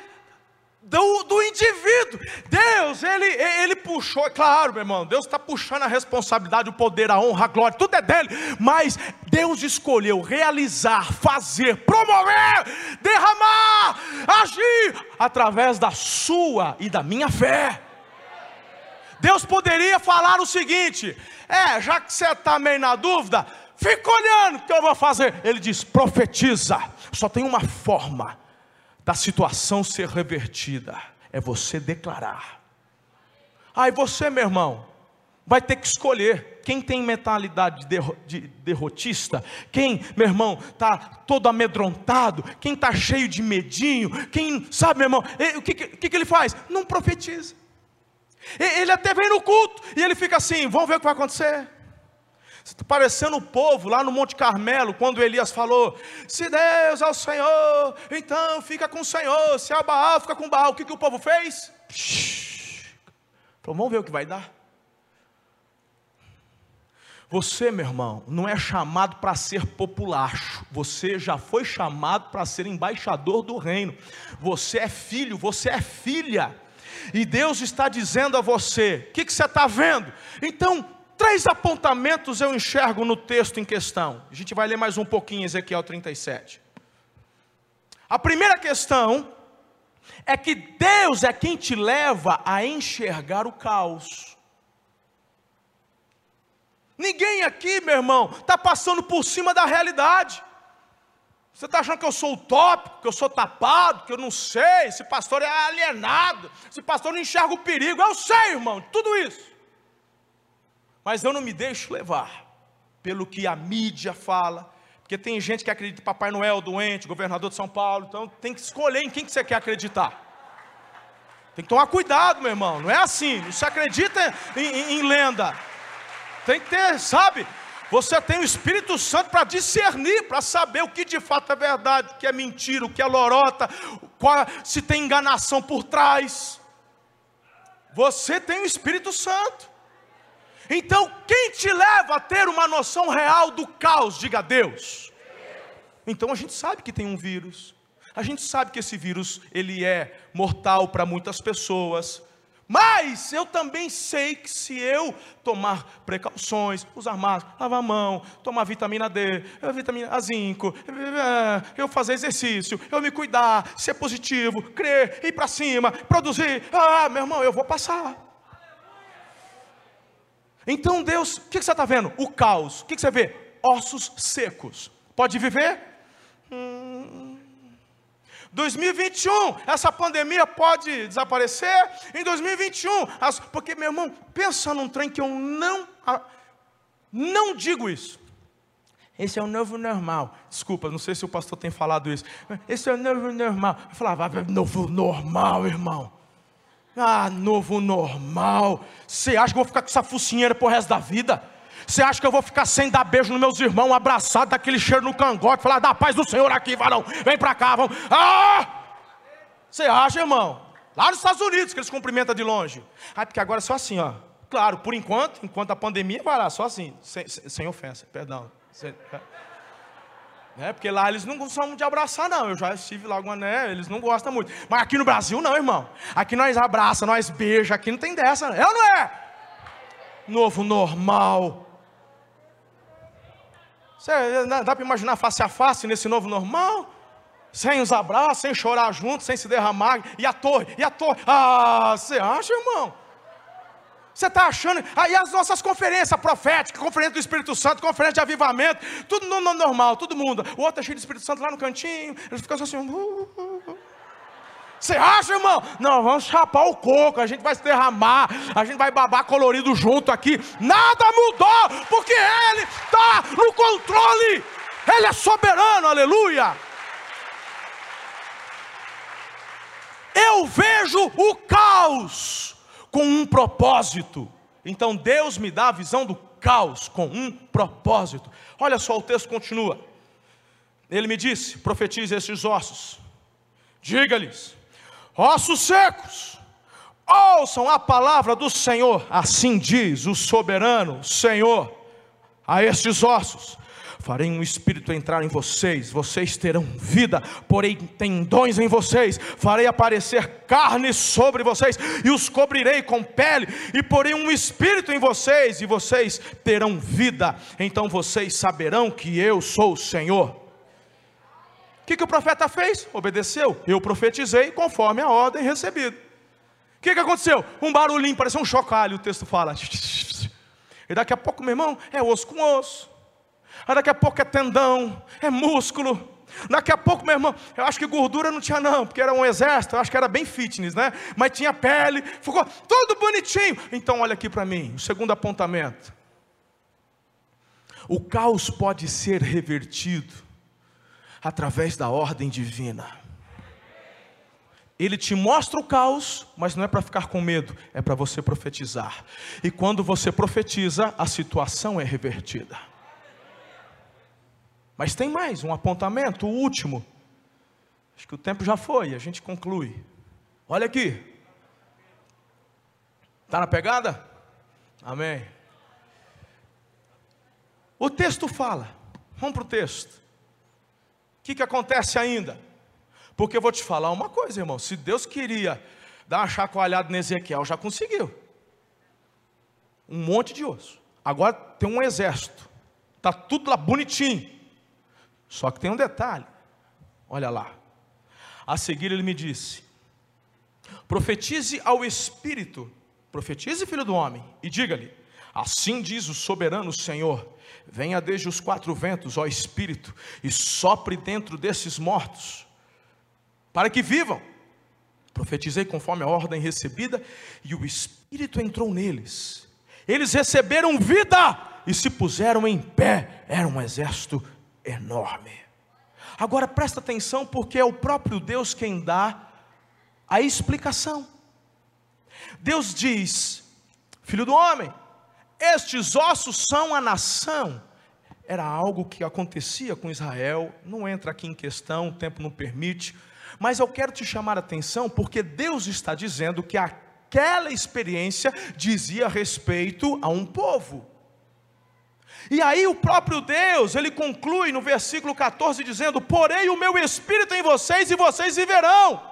A: do, do indivíduo. Deus, ele, ele puxou, é claro, meu irmão, Deus está puxando a responsabilidade, o poder, a honra, a glória, tudo é dele, mas Deus escolheu realizar, fazer, promover, derramar, agir através da sua e da minha fé. Deus poderia falar o seguinte: é, já que você está meio na dúvida, fica olhando, o que eu vou fazer? Ele diz: profetiza. Só tem uma forma da situação ser revertida: é você declarar. Aí você, meu irmão, vai ter que escolher. Quem tem mentalidade de derrotista, quem, meu irmão, está todo amedrontado, quem está cheio de medinho, quem, sabe, meu irmão, o que, que, que ele faz? Não profetiza. Ele até vem no culto e ele fica assim: vamos ver o que vai acontecer. Está parecendo o povo lá no Monte Carmelo, quando Elias falou: Se Deus é o Senhor, então fica com o Senhor. Se é Baal, fica com Baal. O que, que o povo fez? Falou, vamos ver o que vai dar. Você, meu irmão, não é chamado para ser populacho. Você já foi chamado para ser embaixador do reino. Você é filho, você é filha. E Deus está dizendo a você: o que, que você está vendo? Então, Três apontamentos eu enxergo no texto em questão. A gente vai ler mais um pouquinho Ezequiel 37. A primeira questão é que Deus é quem te leva a enxergar o caos. Ninguém aqui, meu irmão, está passando por cima da realidade. Você está achando que eu sou utópico, que eu sou tapado, que eu não sei, esse pastor é alienado, esse pastor não enxerga o perigo. Eu sei, irmão, tudo isso. Mas eu não me deixo levar pelo que a mídia fala, porque tem gente que acredita em Papai Noel doente, governador de São Paulo, então tem que escolher em quem que você quer acreditar. Tem que tomar cuidado, meu irmão, não é assim, não se acredita em, em, em lenda. Tem que ter, sabe? Você tem o Espírito Santo para discernir, para saber o que de fato é verdade, o que é mentira, o que é lorota, qual, se tem enganação por trás. Você tem o Espírito Santo. Então, quem te leva a ter uma noção real do caos? Diga Deus. Então a gente sabe que tem um vírus. A gente sabe que esse vírus ele é mortal para muitas pessoas. Mas eu também sei que se eu tomar precauções, usar máscara, lavar a mão, tomar vitamina D, vitamina A zinco, eu fazer exercício, eu me cuidar, ser positivo, crer, ir para cima, produzir, ah, meu irmão, eu vou passar. Então Deus, o que você está vendo? O caos. O que você vê? Ossos secos. Pode viver? Hum. 2021, essa pandemia pode desaparecer. Em 2021, as, porque meu irmão, pensa num trem que eu não, não digo isso. Esse é o novo normal. Desculpa, não sei se o pastor tem falado isso. Esse é o novo normal. Eu falava, novo normal, irmão. Ah, novo normal. Você acha que eu vou ficar com essa focinheira pro resto da vida? Você acha que eu vou ficar sem dar beijo nos meus irmãos, abraçado, daquele cheiro no cangote, falar, dá paz do Senhor aqui, varão, vem pra cá, vamos. Ah! Você acha, irmão? Lá nos Estados Unidos, que eles cumprimentam de longe. Ah, porque agora é só assim, ó. Claro, por enquanto, enquanto a pandemia vai lá, só assim, sem, sem ofensa, perdão. Sem, é, porque lá eles não são de abraçar, não. Eu já estive lá né? Eles não gostam muito. Mas aqui no Brasil, não, irmão. Aqui nós abraça, nós beija, aqui não tem dessa. É ou não é? Novo normal. Você, dá para imaginar face a face nesse novo normal? Sem os abraços, sem chorar junto, sem se derramar. E a torre, e a torre. Ah, você acha, irmão? Você está achando? Aí as nossas conferências proféticas, conferência do Espírito Santo, conferência de avivamento, tudo no, no, normal, todo mundo. O outro é cheio do Espírito Santo lá no cantinho, eles ficam assim. Uh, uh, uh. Você acha, irmão? Não, vamos chapar o coco, a gente vai se derramar, a gente vai babar colorido junto aqui. Nada mudou, porque Ele está no controle, Ele é soberano, aleluia. Eu vejo o caos com um propósito. Então Deus me dá a visão do caos com um propósito. Olha só, o texto continua. Ele me disse: profetize esses ossos, diga-lhes, ossos secos, ouçam a palavra do Senhor, assim diz o soberano Senhor a estes ossos farei um espírito entrar em vocês, vocês terão vida, porém tendões em vocês, farei aparecer carne sobre vocês, e os cobrirei com pele, e porei um espírito em vocês, e vocês terão vida, então vocês saberão que eu sou o Senhor. O que, que o profeta fez? Obedeceu. Eu profetizei conforme a ordem recebida. O que, que aconteceu? Um barulhinho, parecia um chocalho, o texto fala. E daqui a pouco, meu irmão, é osso com osso. Aí daqui a pouco é tendão, é músculo. Daqui a pouco, meu irmão, eu acho que gordura não tinha não, porque era um exército, eu acho que era bem fitness, né? Mas tinha pele, ficou tudo bonitinho. Então olha aqui para mim, o segundo apontamento. O caos pode ser revertido através da ordem divina. Ele te mostra o caos, mas não é para ficar com medo, é para você profetizar. E quando você profetiza, a situação é revertida. Mas tem mais um apontamento, o último. Acho que o tempo já foi, a gente conclui. Olha aqui. Está na pegada? Amém. O texto fala. Vamos para o texto. O que, que acontece ainda? Porque eu vou te falar uma coisa, irmão. Se Deus queria dar uma chacoalhada em Ezequiel, já conseguiu. Um monte de osso. Agora tem um exército. Está tudo lá bonitinho. Só que tem um detalhe. Olha lá. A seguir ele me disse: Profetize ao Espírito, profetize, filho do homem, e diga-lhe: Assim diz o soberano Senhor: Venha desde os quatro ventos, ó Espírito, e sopre dentro desses mortos, para que vivam. Profetizei conforme a ordem recebida, e o Espírito entrou neles. Eles receberam vida e se puseram em pé. Era um exército enorme. Agora presta atenção, porque é o próprio Deus quem dá a explicação. Deus diz: Filho do homem, estes ossos são a nação. Era algo que acontecia com Israel, não entra aqui em questão, o tempo não permite, mas eu quero te chamar a atenção porque Deus está dizendo que aquela experiência dizia respeito a um povo. E aí o próprio Deus, ele conclui no versículo 14 dizendo: "Porei o meu espírito em vocês e vocês viverão,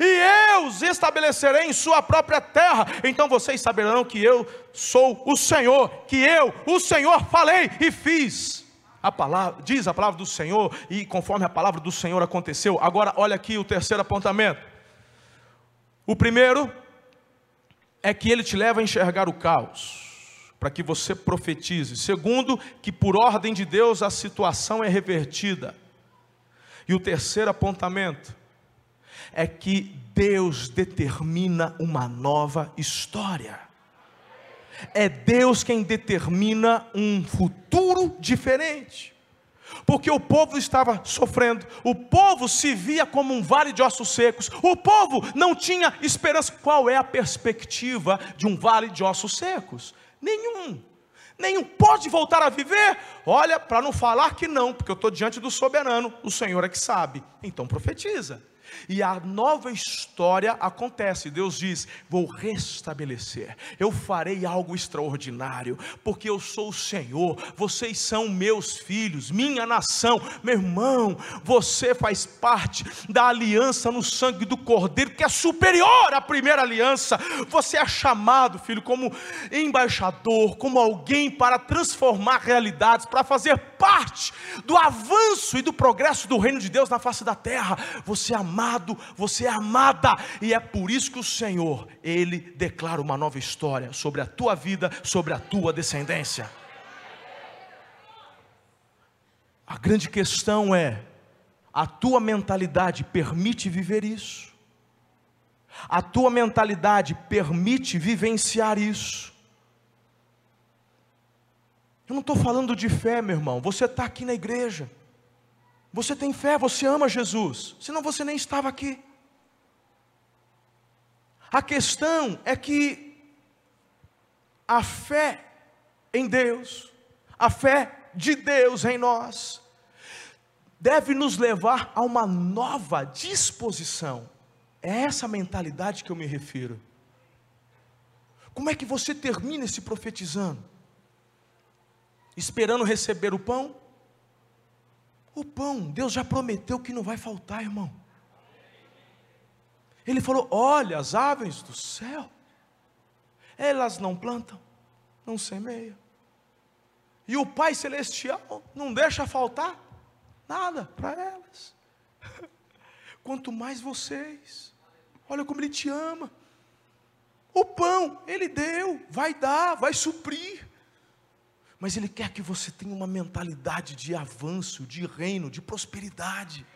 A: e eu os estabelecerei em sua própria terra. Então vocês saberão que eu sou o Senhor, que eu, o Senhor, falei e fiz." A palavra, diz a palavra do Senhor, e conforme a palavra do Senhor aconteceu. Agora olha aqui o terceiro apontamento. O primeiro é que ele te leva a enxergar o caos para que você profetize. Segundo, que por ordem de Deus a situação é revertida. E o terceiro apontamento é que Deus determina uma nova história. É Deus quem determina um futuro diferente. Porque o povo estava sofrendo, o povo se via como um vale de ossos secos, o povo não tinha esperança. Qual é a perspectiva de um vale de ossos secos? Nenhum. Nenhum. Pode voltar a viver? Olha, para não falar que não, porque eu estou diante do soberano, o Senhor é que sabe. Então profetiza. E a nova história acontece. Deus diz: Vou restabelecer, eu farei algo extraordinário, porque eu sou o Senhor, vocês são meus filhos, minha nação. Meu irmão, você faz parte da aliança no sangue do Cordeiro, que é superior à primeira aliança. Você é chamado, filho, como embaixador, como alguém para transformar realidades, para fazer parte do avanço e do progresso do reino de Deus na face da terra. Você é amado, você é amada, e é por isso que o Senhor, Ele declara uma nova história sobre a tua vida, sobre a tua descendência. A grande questão é: a tua mentalidade permite viver isso? A tua mentalidade permite vivenciar isso? Eu não estou falando de fé, meu irmão. Você está aqui na igreja. Você tem fé, você ama Jesus, senão você nem estava aqui. A questão é que a fé em Deus, a fé de Deus em nós, deve nos levar a uma nova disposição. É essa mentalidade que eu me refiro. Como é que você termina esse profetizando? Esperando receber o pão? O pão, Deus já prometeu que não vai faltar, irmão. Ele falou: Olha, as aves do céu, elas não plantam, não semeiam. E o Pai Celestial não deixa faltar nada para elas. Quanto mais vocês, olha como Ele te ama. O pão, Ele deu, vai dar, vai suprir mas Ele quer que você tenha uma mentalidade de avanço, de reino, de prosperidade.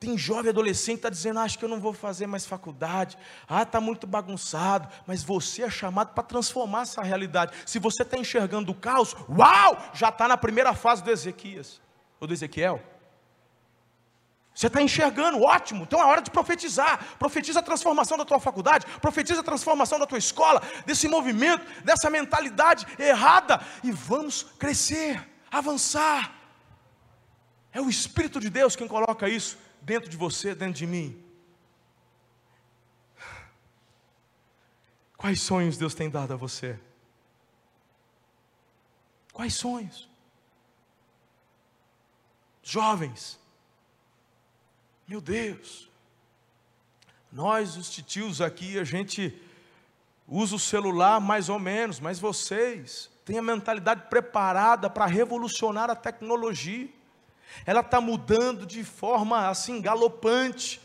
A: Tem jovem adolescente que está dizendo: ah, Acho que eu não vou fazer mais faculdade. Ah, está muito bagunçado. Mas você é chamado para transformar essa realidade. Se você está enxergando o caos, uau! Já está na primeira fase do Ezequias, ou do Ezequiel. Você está enxergando, ótimo, então é hora de profetizar. Profetiza a transformação da tua faculdade, profetiza a transformação da tua escola, desse movimento, dessa mentalidade errada, e vamos crescer, avançar. É o Espírito de Deus quem coloca isso dentro de você, dentro de mim. Quais sonhos Deus tem dado a você? Quais sonhos? Jovens, meu Deus, nós, os titios aqui, a gente usa o celular mais ou menos, mas vocês têm a mentalidade preparada para revolucionar a tecnologia. Ela está mudando de forma assim galopante.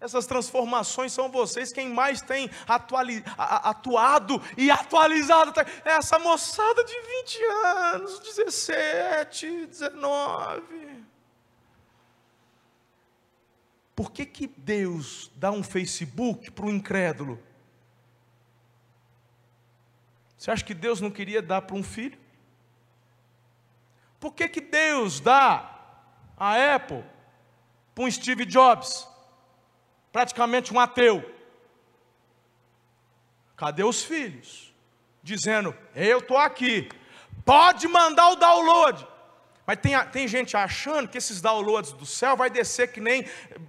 A: Essas transformações são vocês quem mais tem atuali, atuado e atualizado. Essa moçada de 20 anos, 17, 19. Por que, que Deus dá um Facebook para o incrédulo? Você acha que Deus não queria dar para um filho? Por que, que Deus dá a Apple para um Steve Jobs, praticamente um ateu? Cadê os filhos? Dizendo: Eu estou aqui, pode mandar o download. Mas tem, tem gente achando que esses downloads do céu vai descer que nem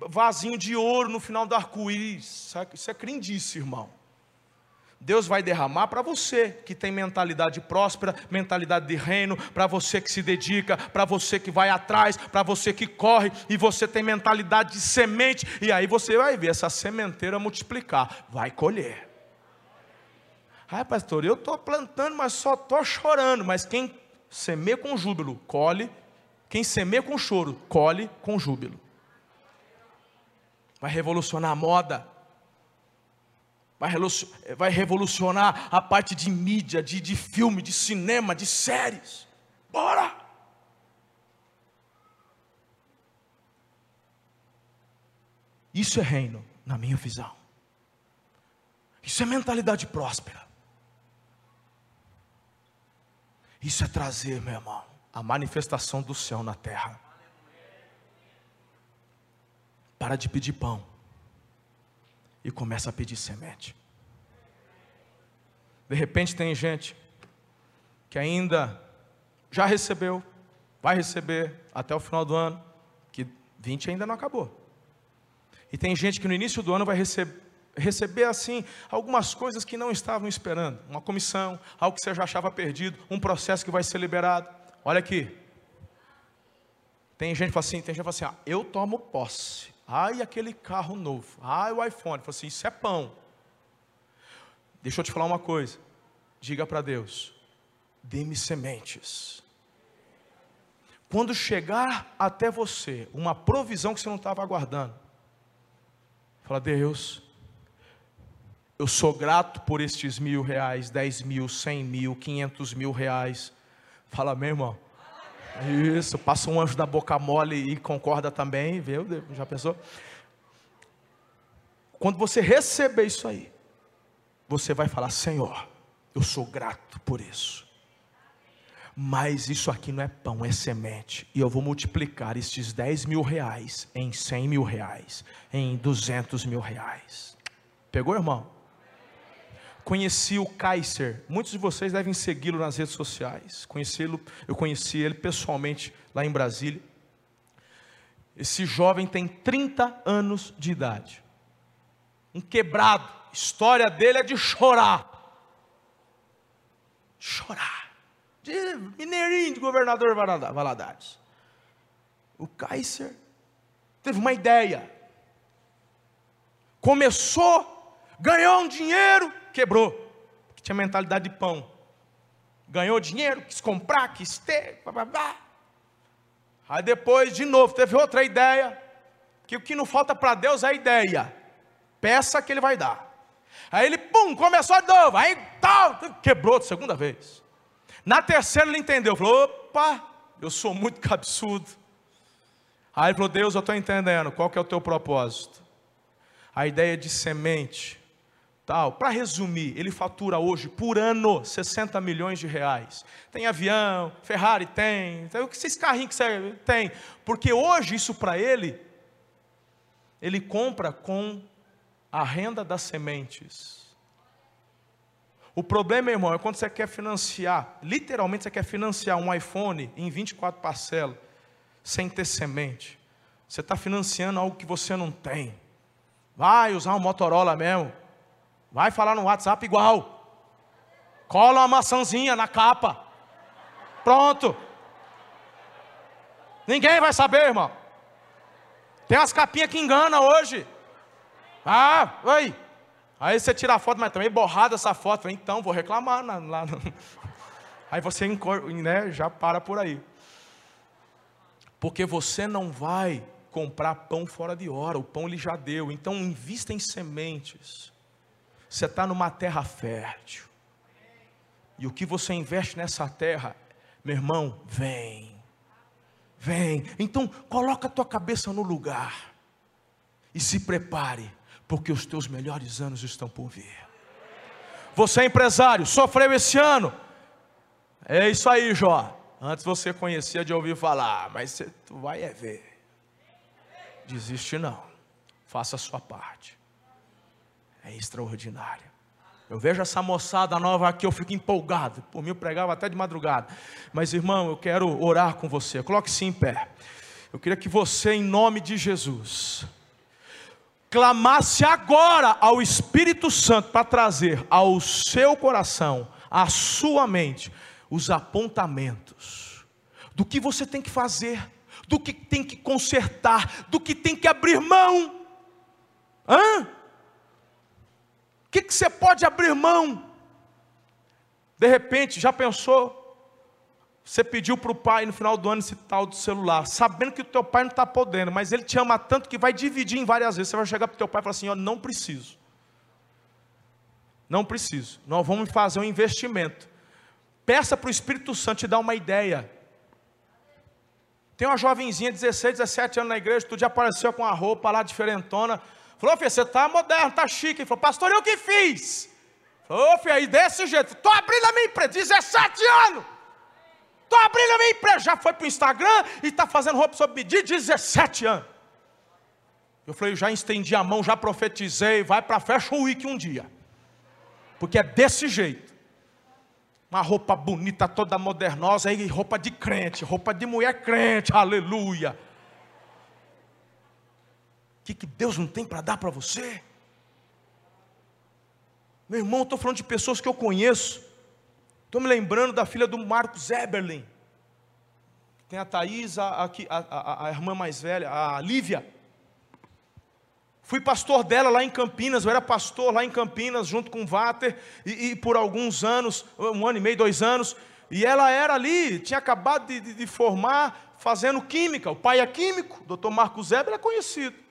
A: vasinho de ouro no final do arco-íris. Isso é crendice, irmão. Deus vai derramar para você que tem mentalidade próspera, mentalidade de reino, para você que se dedica, para você que vai atrás, para você que corre, e você tem mentalidade de semente, e aí você vai ver essa sementeira multiplicar, vai colher. Ai, pastor, eu estou plantando, mas só estou chorando. Mas quem semeia com júbilo, colhe. Quem semeia com choro, colhe com júbilo. Vai revolucionar a moda. Vai revolucionar a parte de mídia, de, de filme, de cinema, de séries. Bora! Isso é reino, na minha visão. Isso é mentalidade próspera. Isso é trazer, meu irmão, a manifestação do céu na terra. Para de pedir pão e começa a pedir semente. De repente tem gente que ainda já recebeu, vai receber até o final do ano, que 20 ainda não acabou. E tem gente que no início do ano vai receber, receber assim algumas coisas que não estavam esperando. Uma comissão, algo que você já achava perdido, um processo que vai ser liberado. Olha aqui. Tem gente que fala assim, tem gente que fala assim, ah, eu tomo posse. Ai, aquele carro novo. Ai, o iPhone. Fala assim, isso é pão. Deixa eu te falar uma coisa. Diga para Deus: dê-me sementes. Quando chegar até você uma provisão que você não estava aguardando, fala, Deus, eu sou grato por estes mil reais, dez mil, cem mil, quinhentos mil reais. Fala, meu irmão. Isso, passa um anjo da boca mole e concorda também, viu? Já pensou? Quando você receber isso aí, você vai falar: Senhor, eu sou grato por isso. Mas isso aqui não é pão, é semente. E eu vou multiplicar estes 10 mil reais em 100 mil reais, em 200 mil reais. Pegou, irmão? Conheci o Kaiser. Muitos de vocês devem segui-lo nas redes sociais. Conheci-lo, eu conheci ele pessoalmente lá em Brasília. Esse jovem tem 30 anos de idade. Um quebrado. A história dele é de chorar. Chorar de mineirinho de governador Valadares. O Kaiser teve uma ideia. Começou, ganhou um dinheiro, quebrou. Tinha mentalidade de pão. Ganhou dinheiro, quis comprar, quis ter, blá. Aí depois, de novo, teve outra ideia. Que o que não falta para Deus é ideia. Peça que ele vai dar. Aí ele, pum, começou de novo. Aí tal, quebrou de segunda vez. Na terceira ele entendeu, falou: opa, eu sou muito cabeçudo. Aí ele falou: Deus, eu estou entendendo, qual que é o teu propósito? A ideia de semente, tal. Para resumir, ele fatura hoje por ano 60 milhões de reais. Tem avião, Ferrari tem, tem esses carrinhos que você tem. Porque hoje isso para ele, ele compra com a renda das sementes. O problema, irmão, é quando você quer financiar, literalmente você quer financiar um iPhone em 24 parcelas, sem ter semente. Você está financiando algo que você não tem. Vai usar um Motorola mesmo. Vai falar no WhatsApp igual. Cola uma maçãzinha na capa. Pronto. Ninguém vai saber, irmão. Tem umas capinhas que enganam hoje. Ah, oi. Aí você tira a foto, mas também borrada essa foto. Então, vou reclamar lá. Aí você né, já para por aí. Porque você não vai comprar pão fora de hora, o pão ele já deu. Então, invista em sementes. Você está numa terra fértil. E o que você investe nessa terra, meu irmão, vem. Vem. Então, coloca a tua cabeça no lugar. E se prepare porque os teus melhores anos estão por vir. Você é empresário, sofreu esse ano. É isso aí, Jó. Antes você conhecia de ouvir falar, mas você, tu vai é ver. Desiste não. Faça a sua parte. É extraordinário. Eu vejo essa moçada nova aqui, eu fico empolgado. Por mim, eu pregava até de madrugada. Mas, irmão, eu quero orar com você. Coloque-se em pé. Eu queria que você, em nome de Jesus, clamasse agora ao Espírito Santo para trazer ao seu coração, à sua mente, os apontamentos do que você tem que fazer, do que tem que consertar, do que tem que abrir mão. Hã? O que, que você pode abrir mão? De repente, já pensou? Você pediu para o pai no final do ano esse tal do celular, sabendo que o teu pai não está podendo, mas ele te ama tanto que vai dividir em várias vezes. Você vai chegar para o teu pai e falar assim: ó, não preciso. Não preciso. Nós vamos fazer um investimento. Peça para o Espírito Santo te dar uma ideia. Tem uma jovenzinha de 16, 17 anos na igreja, tu já apareceu com a roupa lá diferentona. Falou, filho, você está moderno, está chique. Ele falou, pastor, eu que fiz? Falou, filho, aí desse jeito. Estou abrindo a minha empresa, 17 anos. Estou abrindo a minha empresa. Já foi para o Instagram e está fazendo roupa sob medida 17 anos. Eu falei, já estendi a mão, já profetizei, vai para a Fashion Week um dia. Porque é desse jeito. Uma roupa bonita, toda modernosa, aí roupa de crente, roupa de mulher crente, aleluia. Que, que Deus não tem para dar para você? Meu irmão, estou falando de pessoas que eu conheço. Estou me lembrando da filha do Marcos Eberlin. Tem a Thaís, a, a, a, a irmã mais velha, a Lívia. Fui pastor dela lá em Campinas, eu era pastor lá em Campinas, junto com o Vater, e, e, por alguns anos, um ano e meio, dois anos, e ela era ali, tinha acabado de, de, de formar, fazendo química. O pai é químico, o doutor Marcos Eber é conhecido.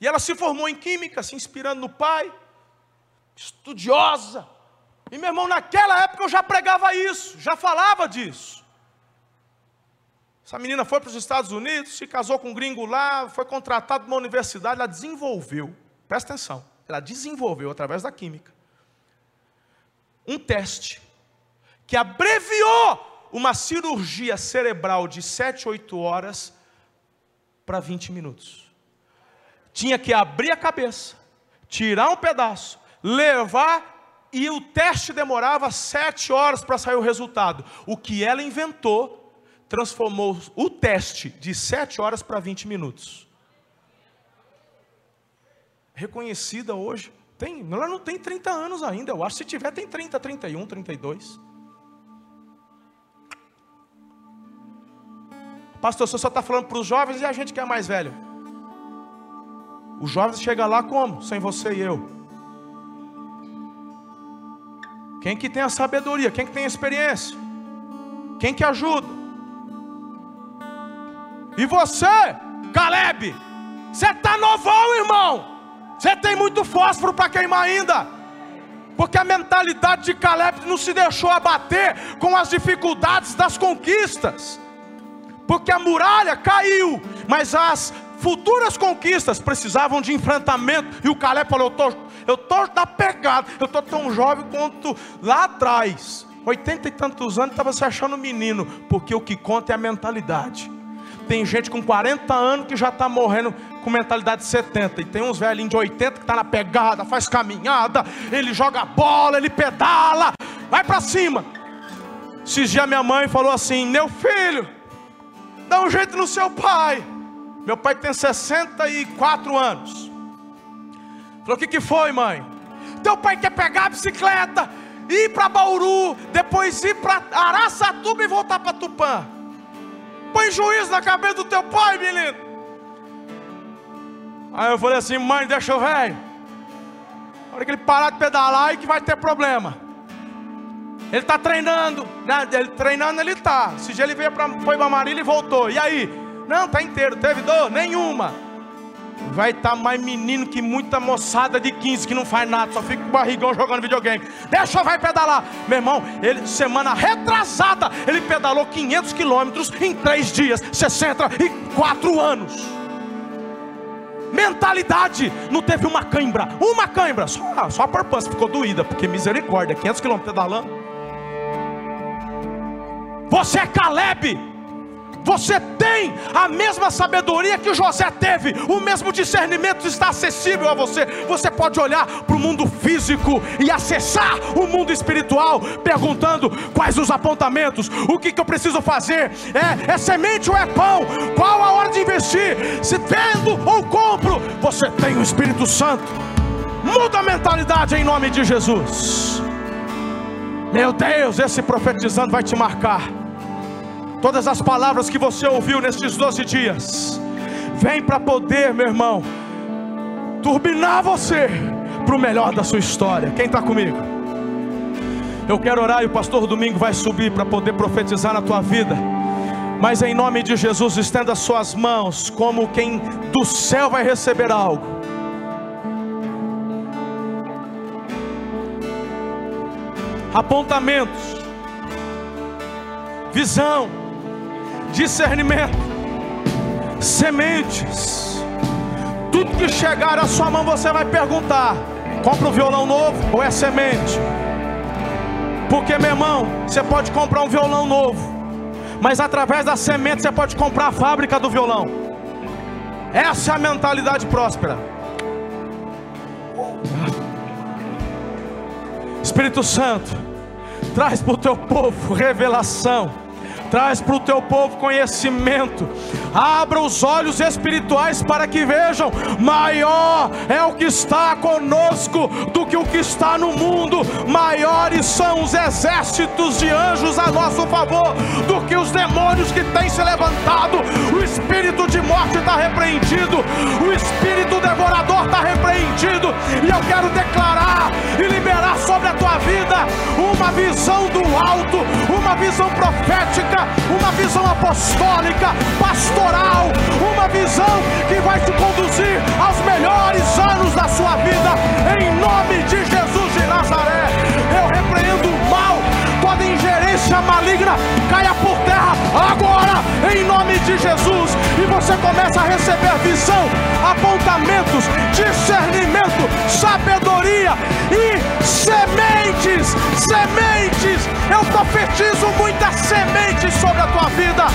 A: E ela se formou em química, se inspirando no pai, estudiosa. E meu irmão, naquela época eu já pregava isso, já falava disso. Essa menina foi para os Estados Unidos, se casou com um gringo lá, foi contratada numa universidade, ela desenvolveu, presta atenção, ela desenvolveu através da química um teste que abreviou uma cirurgia cerebral de 7, 8 horas para 20 minutos. Tinha que abrir a cabeça, tirar um pedaço, levar e o teste demorava sete horas para sair o resultado. O que ela inventou transformou o teste de 7 horas para 20 minutos. Reconhecida hoje, tem, ela não tem 30 anos ainda, eu acho se tiver tem 30, 31, 32. Pastor, você só está falando para os jovens e a gente que é mais velho. Os jovens chegam lá como? Sem você e eu. Quem que tem a sabedoria? Quem que tem a experiência? Quem que ajuda? E você, Caleb, você está novão, irmão. Você tem muito fósforo para queimar ainda. Porque a mentalidade de Caleb não se deixou abater com as dificuldades das conquistas. Porque a muralha caiu, mas as futuras conquistas precisavam de enfrentamento. E o Caleb falou: Eu tô da pegada, eu tô tão jovem quanto lá atrás. Oitenta e tantos anos estava se achando menino, porque o que conta é a mentalidade. Tem gente com 40 anos que já está morrendo com mentalidade de 70. E tem uns velhinhos de 80 que está na pegada, faz caminhada, ele joga bola, ele pedala, vai para cima. Esses dias minha mãe falou assim: Meu filho, dá um jeito no seu pai. Meu pai tem 64 anos. Falou: O que, que foi, mãe? Teu pai quer pegar a bicicleta, ir para Bauru, depois ir para Araçatuba e voltar para Tupã. Põe juízo na cabeça do teu pai, menino. Aí eu falei assim, mãe, deixa o velho. Na hora que ele parar de pedalar, aí que vai ter problema. Ele está treinando, né? ele treinando ele está. Esse dia ele veio para foi para Marília e voltou. E aí? Não, tá inteiro. Teve dor? Nenhuma. Vai estar tá mais menino que muita moçada de 15 que não faz nada, só fica com o barrigão jogando videogame. Deixa vai pedalar. Meu irmão, ele semana retrasada, ele pedalou 500 quilômetros em 3 dias, 64 anos. Mentalidade, não teve uma cãibra, uma cãibra, só, só a porpância ficou doída, porque misericórdia, 500 quilômetros pedalando. Você é Caleb, você tem a mesma sabedoria que José teve, o mesmo discernimento está acessível a você. Você pode olhar para o mundo físico e acessar o mundo espiritual, perguntando quais os apontamentos, o que, que eu preciso fazer, é, é semente ou é pão, qual a hora de investir, se vendo ou compro, você tem o Espírito Santo. Muda a mentalidade em nome de Jesus. Meu Deus, esse profetizando vai te marcar. Todas as palavras que você ouviu nestes 12 dias, vem para poder, meu irmão, turbinar você para o melhor da sua história. Quem está comigo? Eu quero orar e o pastor Domingo vai subir para poder profetizar na tua vida. Mas em nome de Jesus, estenda suas mãos como quem do céu vai receber algo. Apontamentos, visão, discernimento, sementes. Tudo que chegar à sua mão você vai perguntar: compra um violão novo ou é semente? Porque, meu irmão, você pode comprar um violão novo, mas através da semente você pode comprar a fábrica do violão. Essa é a mentalidade próspera. Espírito Santo, traz para o teu povo revelação Traz para o teu povo conhecimento. Abra os olhos espirituais para que vejam: maior é o que está conosco do que o que está no mundo. Maiores são os exércitos de anjos a nosso favor do que os demônios que têm se levantado. O espírito de morte está repreendido, o espírito devorador está repreendido. E eu quero declarar e liberar sobre a tua vida uma visão do alto, uma visão profética, uma visão apostólica, pastoral, uma visão que vai te conduzir aos melhores anos da sua vida, em nome de Jesus de Nazaré. Eu repreendo o mal, toda ingerência maligna caia por terra agora, em nome de Jesus. E você começa a receber visão, apontamentos, discernimento, sabedoria e sementes, sementes. Eu profetizo muitas sementes sobre a tua vida,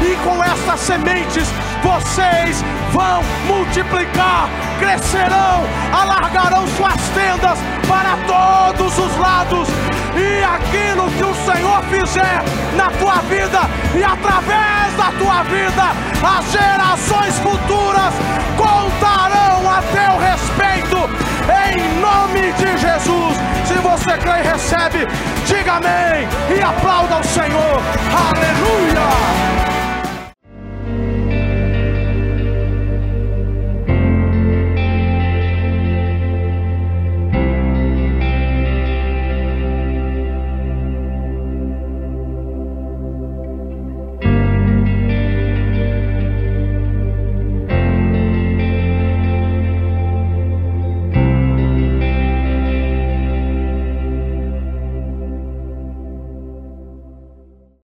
A: e com essas sementes vocês vão multiplicar, crescerão, alargarão suas tendas para todos os lados, e aquilo que o Senhor fizer na tua vida e através da tua vida, as gerações futuras contarão a teu respeito, em nome de Jesus. Se você crê e recebe, diga amém e aplauda o Senhor. Aleluia!